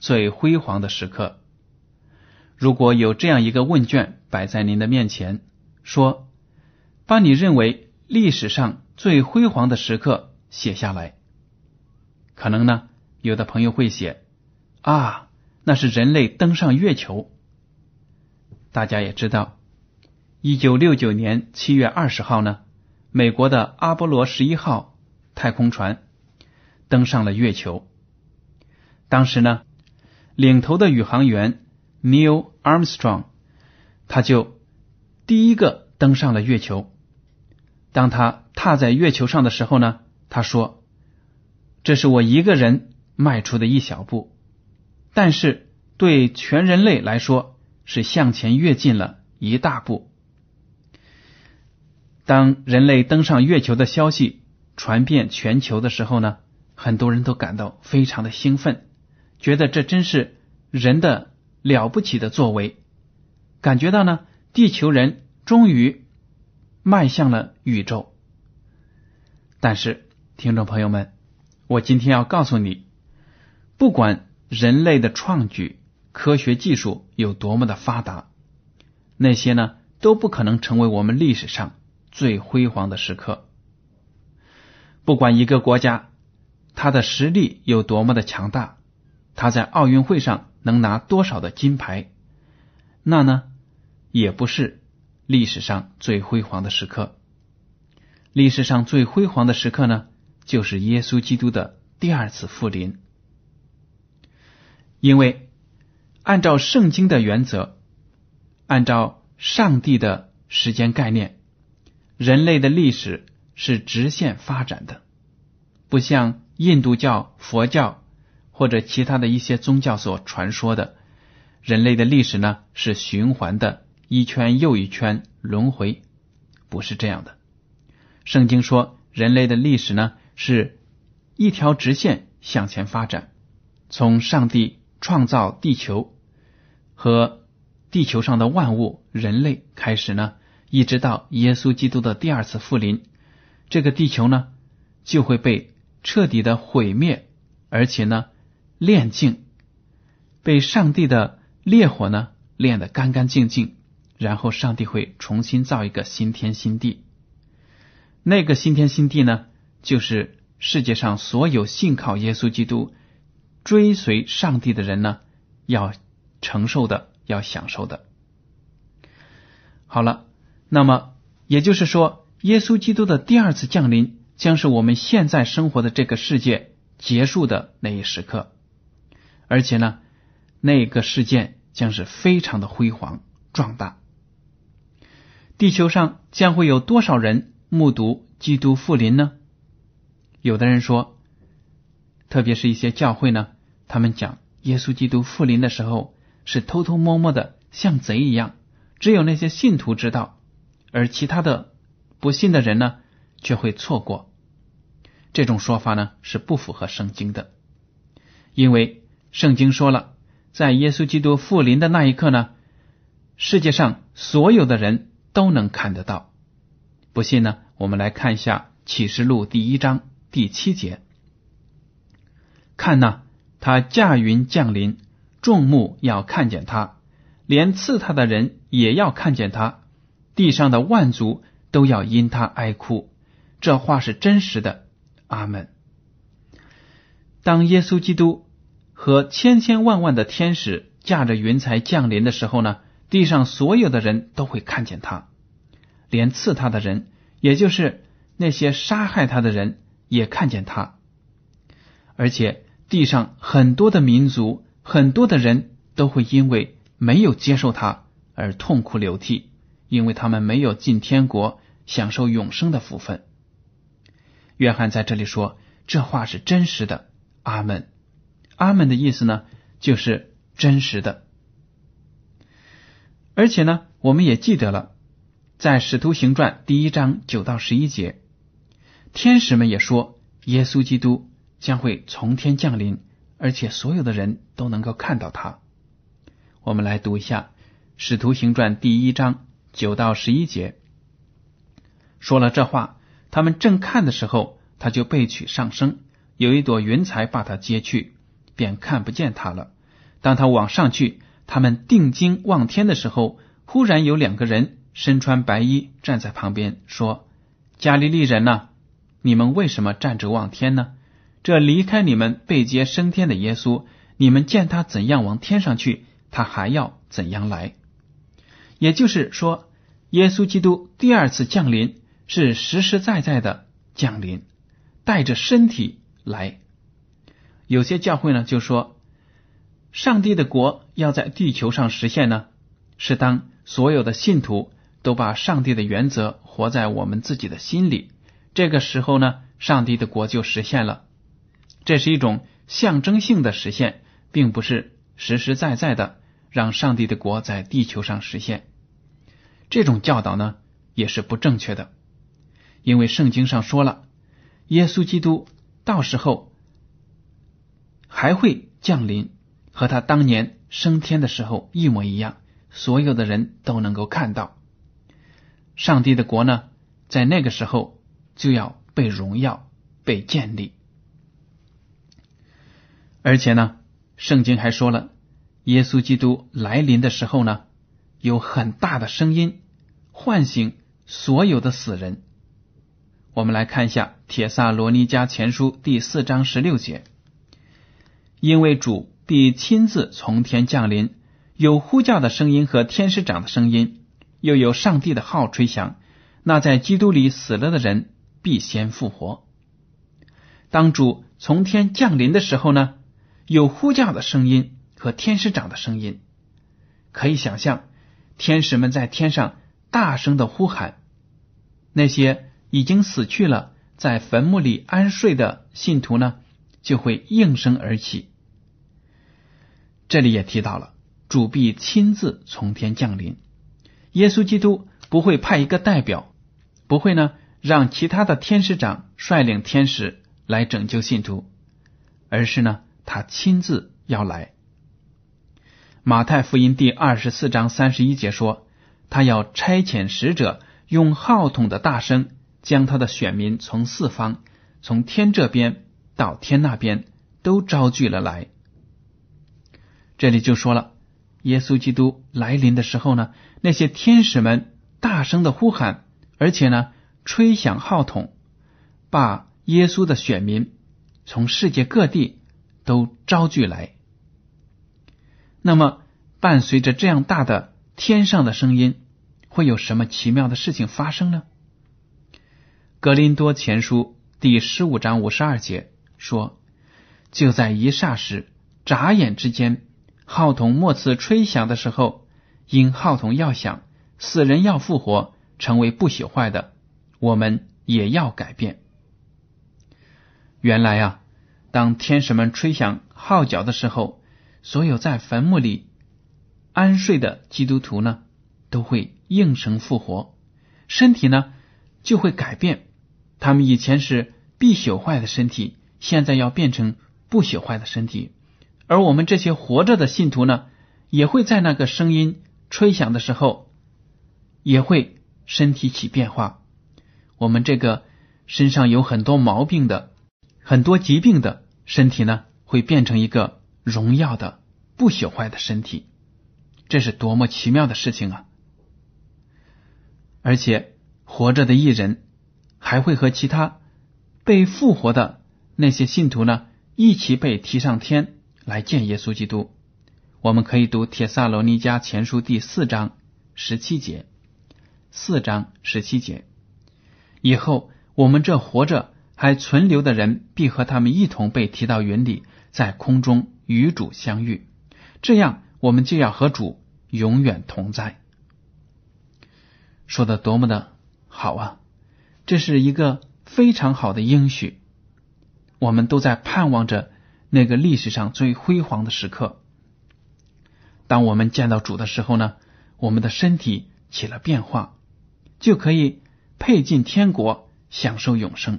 最辉煌的时刻。如果有这样一个问卷摆在您的面前，说把你认为历史上最辉煌的时刻写下来，可能呢，有的朋友会写啊，那是人类登上月球。大家也知道，一九六九年七月二十号呢，美国的阿波罗十一号。太空船登上了月球。当时呢，领头的宇航员 Neil Armstrong，他就第一个登上了月球。当他踏在月球上的时候呢，他说：“这是我一个人迈出的一小步，但是对全人类来说，是向前跃进了一大步。”当人类登上月球的消息。传遍全球的时候呢，很多人都感到非常的兴奋，觉得这真是人的了不起的作为，感觉到呢，地球人终于迈向了宇宙。但是，听众朋友们，我今天要告诉你，不管人类的创举、科学技术有多么的发达，那些呢都不可能成为我们历史上最辉煌的时刻。不管一个国家它的实力有多么的强大，他在奥运会上能拿多少的金牌，那呢也不是历史上最辉煌的时刻。历史上最辉煌的时刻呢，就是耶稣基督的第二次复临。因为按照圣经的原则，按照上帝的时间概念，人类的历史。是直线发展的，不像印度教、佛教或者其他的一些宗教所传说的，人类的历史呢是循环的，一圈又一圈轮回，不是这样的。圣经说，人类的历史呢是一条直线向前发展，从上帝创造地球和地球上的万物，人类开始呢，一直到耶稣基督的第二次复临。这个地球呢，就会被彻底的毁灭，而且呢，炼净，被上帝的烈火呢炼得干干净净，然后上帝会重新造一个新天新地。那个新天新地呢，就是世界上所有信靠耶稣基督、追随上帝的人呢要承受的、要享受的。好了，那么也就是说。耶稣基督的第二次降临，将是我们现在生活的这个世界结束的那一时刻，而且呢，那个事件将是非常的辉煌壮大。地球上将会有多少人目睹基督复临呢？有的人说，特别是一些教会呢，他们讲耶稣基督复临的时候是偷偷摸摸的，像贼一样，只有那些信徒知道，而其他的。不信的人呢，却会错过。这种说法呢是不符合圣经的，因为圣经说了，在耶稣基督复临的那一刻呢，世界上所有的人都能看得到。不信呢，我们来看一下启示录第一章第七节。看呐，他驾云降临，众目要看见他，连刺他的人也要看见他，地上的万族都要因他哀哭。这话是真实的。阿门。当耶稣基督和千千万万的天使驾着云彩降临的时候呢，地上所有的人都会看见他，连刺他的人，也就是那些杀害他的人，也看见他，而且地上很多的民族、很多的人都会因为没有接受他而痛哭流涕，因为他们没有进天国享受永生的福分。约翰在这里说：“这话是真实的。”阿门。阿门的意思呢，就是真实的。而且呢，我们也记得了，在《使徒行传》第一章九到十一节，天使们也说，耶稣基督将会从天降临，而且所有的人都能够看到他。我们来读一下《使徒行传》第一章九到十一节，说了这话。他们正看的时候，他就被取上升，有一朵云彩把他接去，便看不见他了。当他往上去，他们定睛望天的时候，忽然有两个人身穿白衣站在旁边，说：“加利利人呐，你们为什么站着望天呢？这离开你们被接升天的耶稣，你们见他怎样往天上去，他还要怎样来。也就是说，耶稣基督第二次降临。”是实实在在的降临，带着身体来。有些教会呢就说，上帝的国要在地球上实现呢，是当所有的信徒都把上帝的原则活在我们自己的心里，这个时候呢，上帝的国就实现了。这是一种象征性的实现，并不是实实在在的让上帝的国在地球上实现。这种教导呢也是不正确的。因为圣经上说了，耶稣基督到时候还会降临，和他当年升天的时候一模一样，所有的人都能够看到。上帝的国呢，在那个时候就要被荣耀、被建立。而且呢，圣经还说了，耶稣基督来临的时候呢，有很大的声音唤醒所有的死人。我们来看一下《铁萨罗尼迦前书》第四章十六节，因为主必亲自从天降临，有呼叫的声音和天使长的声音，又有上帝的号吹响，那在基督里死了的人必先复活。当主从天降临的时候呢，有呼叫的声音和天使长的声音，可以想象，天使们在天上大声的呼喊，那些。已经死去了，在坟墓里安睡的信徒呢，就会应声而起。这里也提到了，主必亲自从天降临。耶稣基督不会派一个代表，不会呢让其他的天使长率领天使来拯救信徒，而是呢他亲自要来。马太福音第二十四章三十一节说，他要差遣使者，用号筒的大声。将他的选民从四方，从天这边到天那边都招聚了来。这里就说了，耶稣基督来临的时候呢，那些天使们大声的呼喊，而且呢吹响号筒，把耶稣的选民从世界各地都招聚来。那么，伴随着这样大的天上的声音，会有什么奇妙的事情发生呢？格林多前书第十五章五十二节说：“就在一霎时，眨眼之间，号筒末次吹响的时候，因号筒要响，死人要复活，成为不朽坏的，我们也要改变。原来啊，当天使们吹响号角的时候，所有在坟墓里安睡的基督徒呢，都会应声复活，身体呢就会改变。”他们以前是必朽坏的身体，现在要变成不朽坏的身体，而我们这些活着的信徒呢，也会在那个声音吹响的时候，也会身体起变化。我们这个身上有很多毛病的、很多疾病的身体呢，会变成一个荣耀的、不朽坏的身体。这是多么奇妙的事情啊！而且活着的艺人还会和其他被复活的那些信徒呢，一起被提上天来见耶稣基督。我们可以读《铁萨罗尼迦前书》第四章十七节，四章十七节。以后我们这活着还存留的人，必和他们一同被提到云里，在空中与主相遇。这样，我们就要和主永远同在。说的多么的好啊！这是一个非常好的应许，我们都在盼望着那个历史上最辉煌的时刻。当我们见到主的时候呢，我们的身体起了变化，就可以配进天国，享受永生；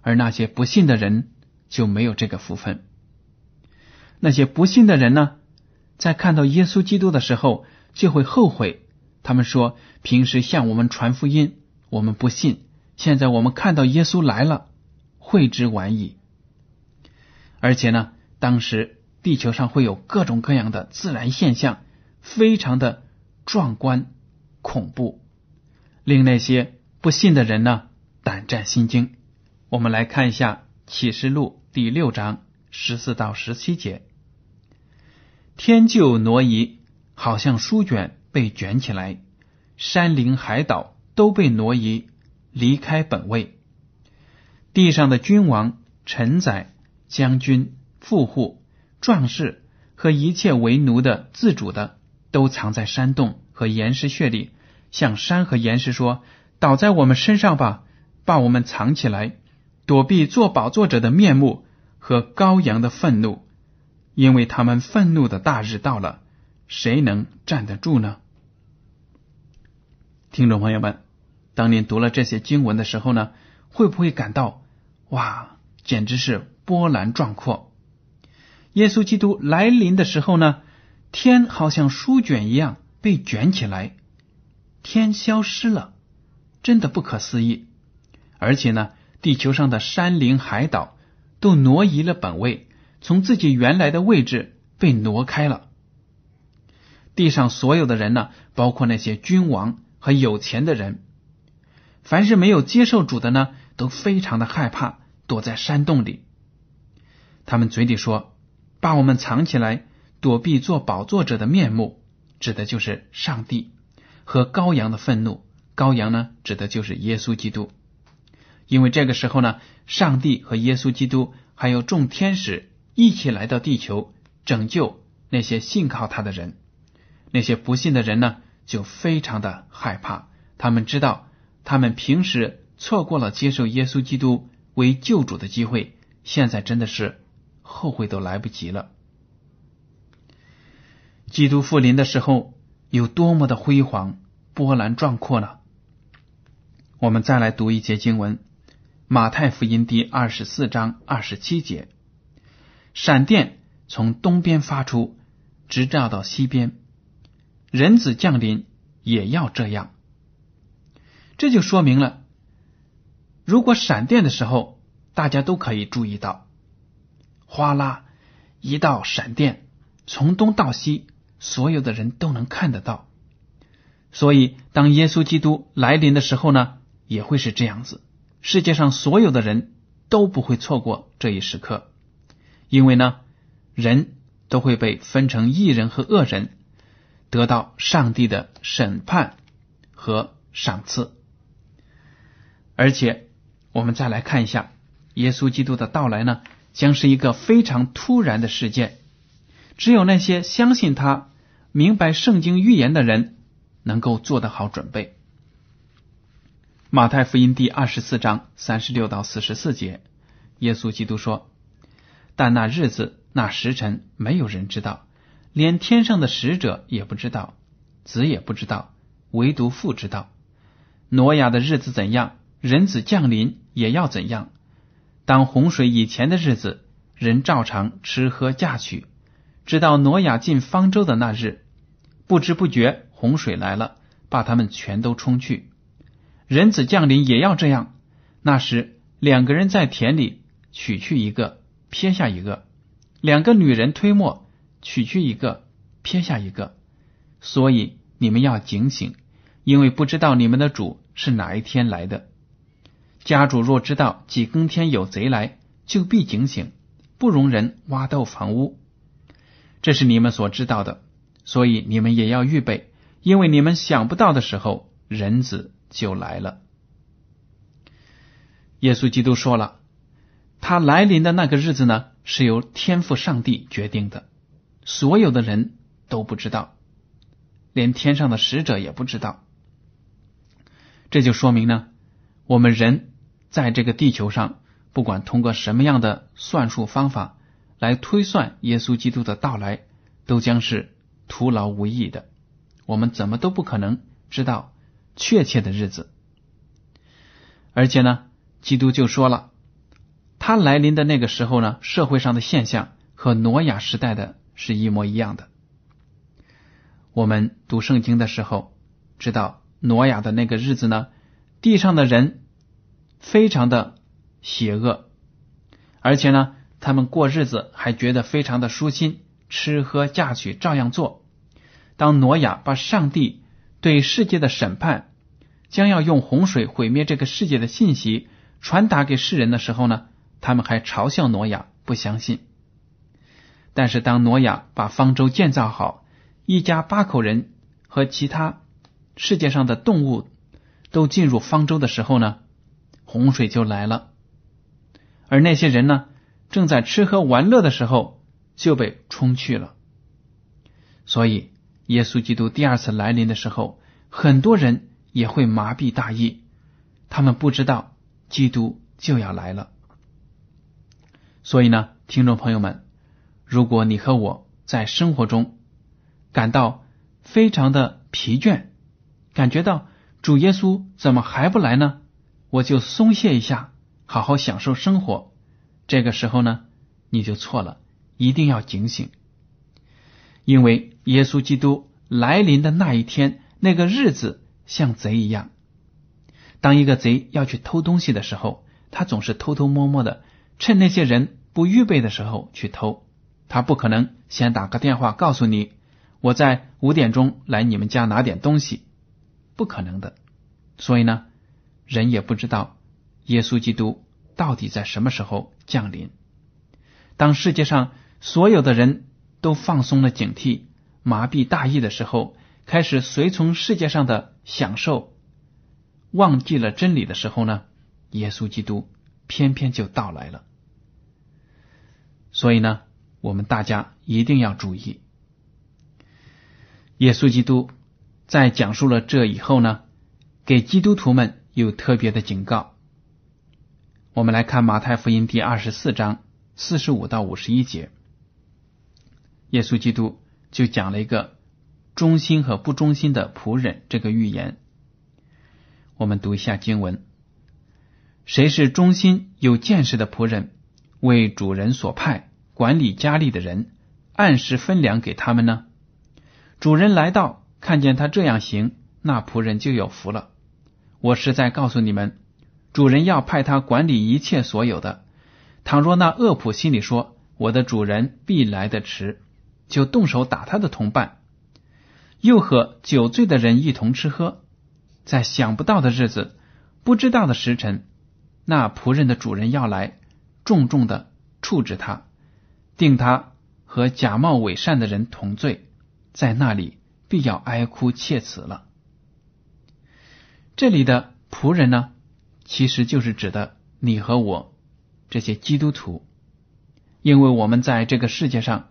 而那些不信的人就没有这个福分。那些不信的人呢，在看到耶稣基督的时候，就会后悔。他们说：“平时向我们传福音，我们不信；现在我们看到耶稣来了，悔之晚矣。”而且呢，当时地球上会有各种各样的自然现象，非常的壮观恐怖，令那些不信的人呢胆战心惊。我们来看一下《启示录》第六章十四到十七节：天就挪移，好像书卷。被卷起来，山林海岛都被挪移，离开本位。地上的君王、臣宰、将军、富户、壮士和一切为奴的、自主的，都藏在山洞和岩石穴里，向山和岩石说：“倒在我们身上吧，把我们藏起来，躲避做宝座者的面目和羔羊的愤怒，因为他们愤怒的大日到了，谁能站得住呢？”听众朋友们，当您读了这些经文的时候呢，会不会感到哇，简直是波澜壮阔？耶稣基督来临的时候呢，天好像书卷一样被卷起来，天消失了，真的不可思议。而且呢，地球上的山林海岛都挪移了本位，从自己原来的位置被挪开了。地上所有的人呢，包括那些君王。和有钱的人，凡是没有接受主的呢，都非常的害怕，躲在山洞里。他们嘴里说：“把我们藏起来，躲避做宝座者的面目。”指的就是上帝和羔羊的愤怒。羔羊呢，指的就是耶稣基督。因为这个时候呢，上帝和耶稣基督还有众天使一起来到地球，拯救那些信靠他的人。那些不信的人呢？就非常的害怕，他们知道，他们平时错过了接受耶稣基督为救主的机会，现在真的是后悔都来不及了。基督复临的时候有多么的辉煌、波澜壮阔呢？我们再来读一节经文，《马太福音》第二十四章二十七节：闪电从东边发出，直照到西边。人子降临也要这样，这就说明了，如果闪电的时候，大家都可以注意到，哗啦一道闪电从东到西，所有的人都能看得到。所以，当耶稣基督来临的时候呢，也会是这样子。世界上所有的人都不会错过这一时刻，因为呢，人都会被分成义人和恶人。得到上帝的审判和赏赐，而且我们再来看一下，耶稣基督的到来呢，将是一个非常突然的事件。只有那些相信他、明白圣经预言的人，能够做得好准备。马太福音第二十四章三十六到四十四节，耶稣基督说：“但那日子、那时辰，没有人知道。”连天上的使者也不知道，子也不知道，唯独父知道。挪亚的日子怎样，人子降临也要怎样。当洪水以前的日子，人照常吃喝嫁娶，直到挪亚进方舟的那日，不知不觉洪水来了，把他们全都冲去。人子降临也要这样。那时，两个人在田里取去一个，撇下一个；两个女人推磨，取去一个，撇下一个。所以你们要警醒，因为不知道你们的主是哪一天来的。家主若知道几更天有贼来，就必警醒，不容人挖斗房屋。这是你们所知道的，所以你们也要预备，因为你们想不到的时候，人子就来了。耶稣基督说了，他来临的那个日子呢，是由天父上帝决定的，所有的人都不知道，连天上的使者也不知道。这就说明呢，我们人在这个地球上，不管通过什么样的算术方法来推算耶稣基督的到来，都将是徒劳无益的。我们怎么都不可能知道确切的日子，而且呢。基督就说了，他来临的那个时候呢，社会上的现象和挪亚时代的是一模一样的。我们读圣经的时候，知道挪亚的那个日子呢，地上的人非常的邪恶，而且呢，他们过日子还觉得非常的舒心，吃喝嫁娶照样做。当挪亚把上帝对世界的审判，将要用洪水毁灭这个世界的信息。传达给世人的时候呢，他们还嘲笑挪亚，不相信。但是当挪亚把方舟建造好，一家八口人和其他世界上的动物都进入方舟的时候呢，洪水就来了。而那些人呢，正在吃喝玩乐的时候就被冲去了。所以，耶稣基督第二次来临的时候，很多人也会麻痹大意，他们不知道。基督就要来了，所以呢，听众朋友们，如果你和我在生活中感到非常的疲倦，感觉到主耶稣怎么还不来呢？我就松懈一下，好好享受生活。这个时候呢，你就错了，一定要警醒，因为耶稣基督来临的那一天，那个日子像贼一样。当一个贼要去偷东西的时候，他总是偷偷摸摸的，趁那些人不预备的时候去偷。他不可能先打个电话告诉你，我在五点钟来你们家拿点东西，不可能的。所以呢，人也不知道耶稣基督到底在什么时候降临。当世界上所有的人都放松了警惕、麻痹大意的时候，开始随从世界上的享受。忘记了真理的时候呢，耶稣基督偏偏就到来了。所以呢，我们大家一定要注意。耶稣基督在讲述了这以后呢，给基督徒们有特别的警告。我们来看马太福音第二十四章四十五到五十一节，耶稣基督就讲了一个忠心和不忠心的仆人这个预言。我们读一下经文：谁是忠心有见识的仆人，为主人所派管理家里的人，按时分粮给他们呢？主人来到，看见他这样行，那仆人就有福了。我实在告诉你们，主人要派他管理一切所有的。倘若那恶仆心里说：“我的主人必来的迟”，就动手打他的同伴，又和酒醉的人一同吃喝。在想不到的日子，不知道的时辰，那仆人的主人要来，重重的处置他，定他和假冒伪善的人同罪，在那里必要哀哭切齿了。这里的仆人呢，其实就是指的你和我这些基督徒，因为我们在这个世界上，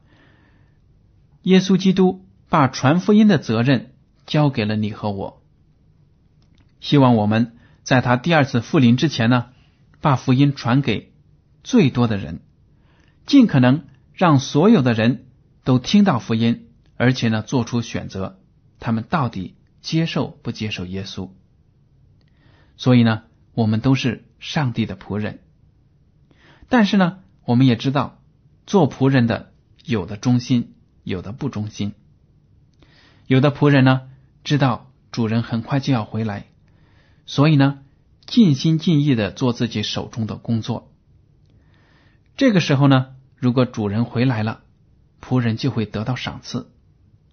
耶稣基督把传福音的责任交给了你和我。希望我们在他第二次复临之前呢，把福音传给最多的人，尽可能让所有的人都听到福音，而且呢做出选择，他们到底接受不接受耶稣？所以呢，我们都是上帝的仆人，但是呢，我们也知道做仆人的有的忠心，有的不忠心。有的仆人呢，知道主人很快就要回来，所以呢，尽心尽意的做自己手中的工作。这个时候呢，如果主人回来了，仆人就会得到赏赐。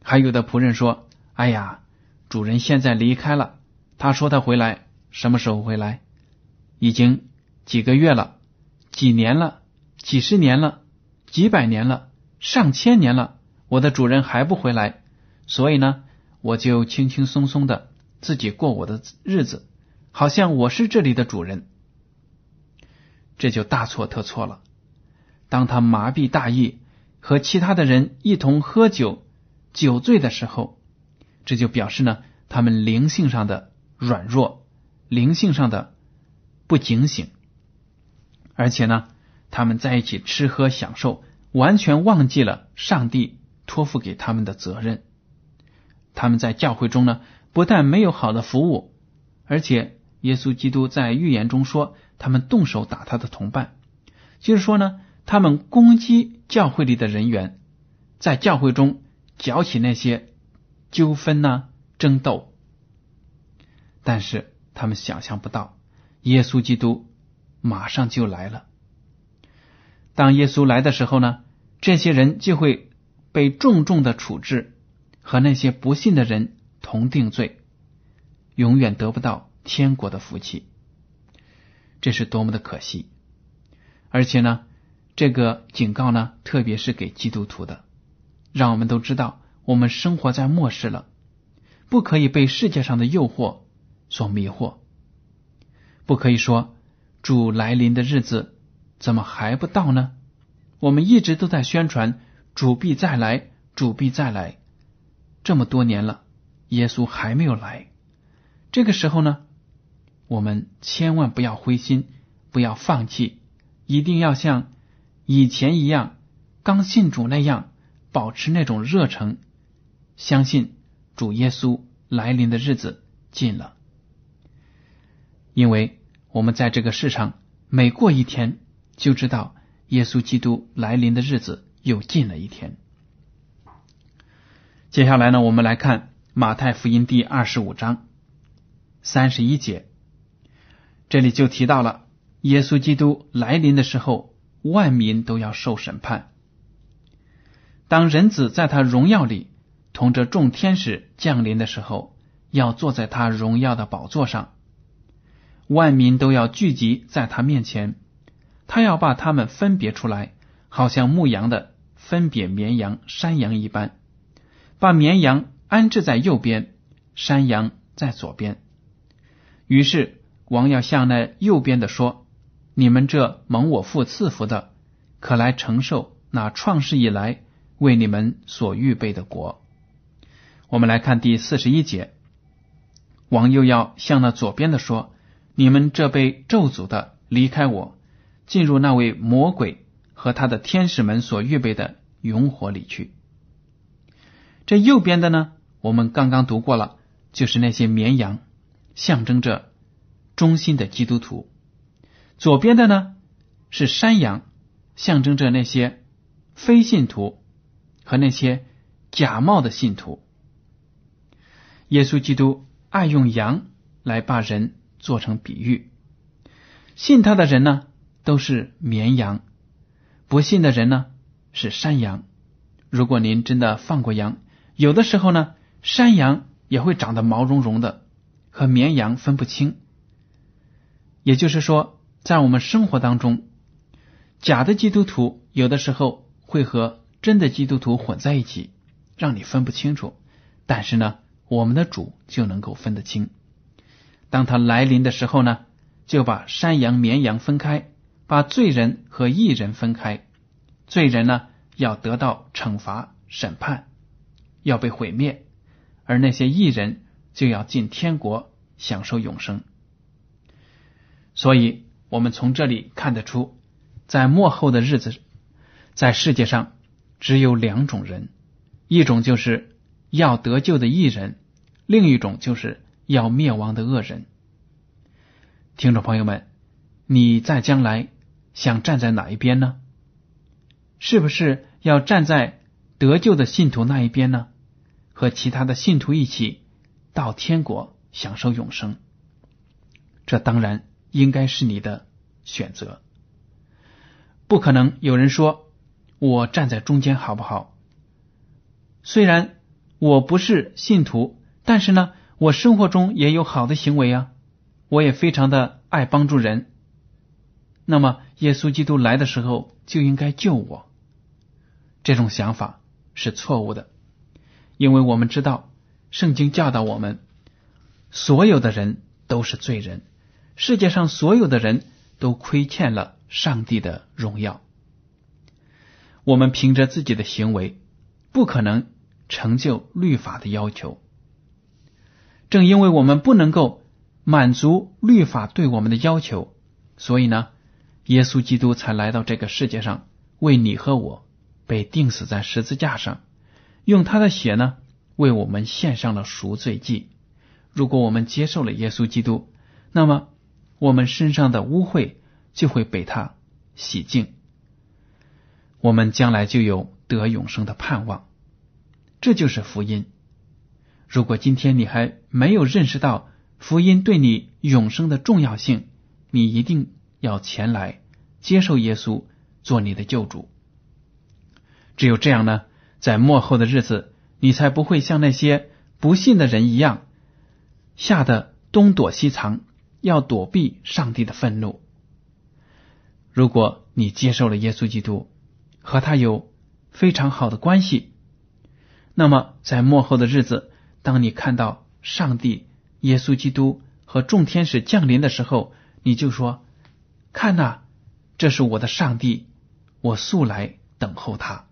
还有的仆人说：“哎呀，主人现在离开了，他说他回来，什么时候回来？已经几个月了，几年了，几十年了，几百年了，上千年了，我的主人还不回来。”所以呢，我就轻轻松松的自己过我的日子，好像我是这里的主人，这就大错特错了。当他麻痹大意，和其他的人一同喝酒、酒醉的时候，这就表示呢，他们灵性上的软弱，灵性上的不警醒，而且呢，他们在一起吃喝享受，完全忘记了上帝托付给他们的责任。他们在教会中呢，不但没有好的服务，而且耶稣基督在预言中说，他们动手打他的同伴，就是说呢，他们攻击教会里的人员，在教会中搅起那些纠纷呐、争斗。但是他们想象不到，耶稣基督马上就来了。当耶稣来的时候呢，这些人就会被重重的处置。和那些不信的人同定罪，永远得不到天国的福气，这是多么的可惜！而且呢，这个警告呢，特别是给基督徒的，让我们都知道，我们生活在末世了，不可以被世界上的诱惑所迷惑，不可以说主来临的日子怎么还不到呢？我们一直都在宣传主必再来，主必再来。这么多年了，耶稣还没有来。这个时候呢，我们千万不要灰心，不要放弃，一定要像以前一样，刚信主那样，保持那种热诚，相信主耶稣来临的日子近了。因为我们在这个世上每过一天，就知道耶稣基督来临的日子又近了一天。接下来呢，我们来看马太福音第二十五章三十一节，这里就提到了耶稣基督来临的时候，万民都要受审判。当人子在他荣耀里同着众天使降临的时候，要坐在他荣耀的宝座上，万民都要聚集在他面前，他要把他们分别出来，好像牧羊的分别绵羊、山羊一般。把绵羊安置在右边，山羊在左边。于是王要向那右边的说：“你们这蒙我父赐福的，可来承受那创世以来为你们所预备的国。”我们来看第四十一节，王又要向那左边的说：“你们这被咒诅的，离开我，进入那位魔鬼和他的天使们所预备的永火里去。”这右边的呢，我们刚刚读过了，就是那些绵羊，象征着忠心的基督徒；左边的呢是山羊，象征着那些非信徒和那些假冒的信徒。耶稣基督爱用羊来把人做成比喻，信他的人呢都是绵羊，不信的人呢是山羊。如果您真的放过羊，有的时候呢，山羊也会长得毛茸茸的，和绵羊分不清。也就是说，在我们生活当中，假的基督徒有的时候会和真的基督徒混在一起，让你分不清楚。但是呢，我们的主就能够分得清。当他来临的时候呢，就把山羊、绵羊分开，把罪人和义人分开。罪人呢，要得到惩罚、审判。要被毁灭，而那些异人就要进天国享受永生。所以，我们从这里看得出，在末后的日子，在世界上只有两种人：一种就是要得救的异人，另一种就是要灭亡的恶人。听众朋友们，你在将来想站在哪一边呢？是不是要站在得救的信徒那一边呢，和其他的信徒一起到天国享受永生。这当然应该是你的选择。不可能有人说我站在中间好不好？虽然我不是信徒，但是呢，我生活中也有好的行为啊，我也非常的爱帮助人。那么，耶稣基督来的时候就应该救我。这种想法是错误的，因为我们知道圣经教导我们，所有的人都是罪人，世界上所有的人都亏欠了上帝的荣耀。我们凭着自己的行为不可能成就律法的要求。正因为我们不能够满足律法对我们的要求，所以呢。耶稣基督才来到这个世界上，为你和我被钉死在十字架上，用他的血呢为我们献上了赎罪祭。如果我们接受了耶稣基督，那么我们身上的污秽就会被他洗净，我们将来就有得永生的盼望。这就是福音。如果今天你还没有认识到福音对你永生的重要性，你一定。要前来接受耶稣做你的救主，只有这样呢，在末后的日子，你才不会像那些不信的人一样，吓得东躲西藏，要躲避上帝的愤怒。如果你接受了耶稣基督，和他有非常好的关系，那么在末后的日子，当你看到上帝、耶稣基督和众天使降临的时候，你就说。看呐，这是我的上帝，我素来等候他。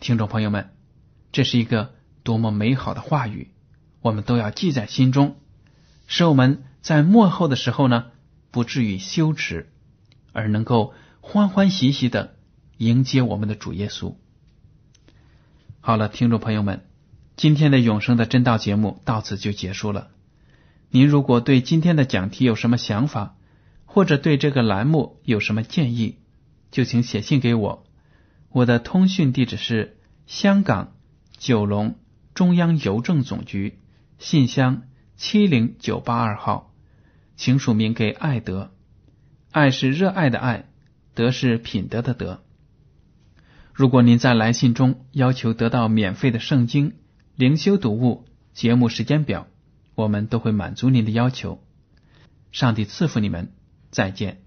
听众朋友们，这是一个多么美好的话语，我们都要记在心中，使我们在末后的时候呢，不至于羞耻，而能够欢欢喜喜的迎接我们的主耶稣。好了，听众朋友们，今天的永生的真道节目到此就结束了。您如果对今天的讲题有什么想法？或者对这个栏目有什么建议，就请写信给我。我的通讯地址是香港九龙中央邮政总局信箱七零九八二号，请署名给爱德。爱是热爱的爱，德是品德的德。如果您在来信中要求得到免费的圣经灵修读物、节目时间表，我们都会满足您的要求。上帝赐福你们。再见。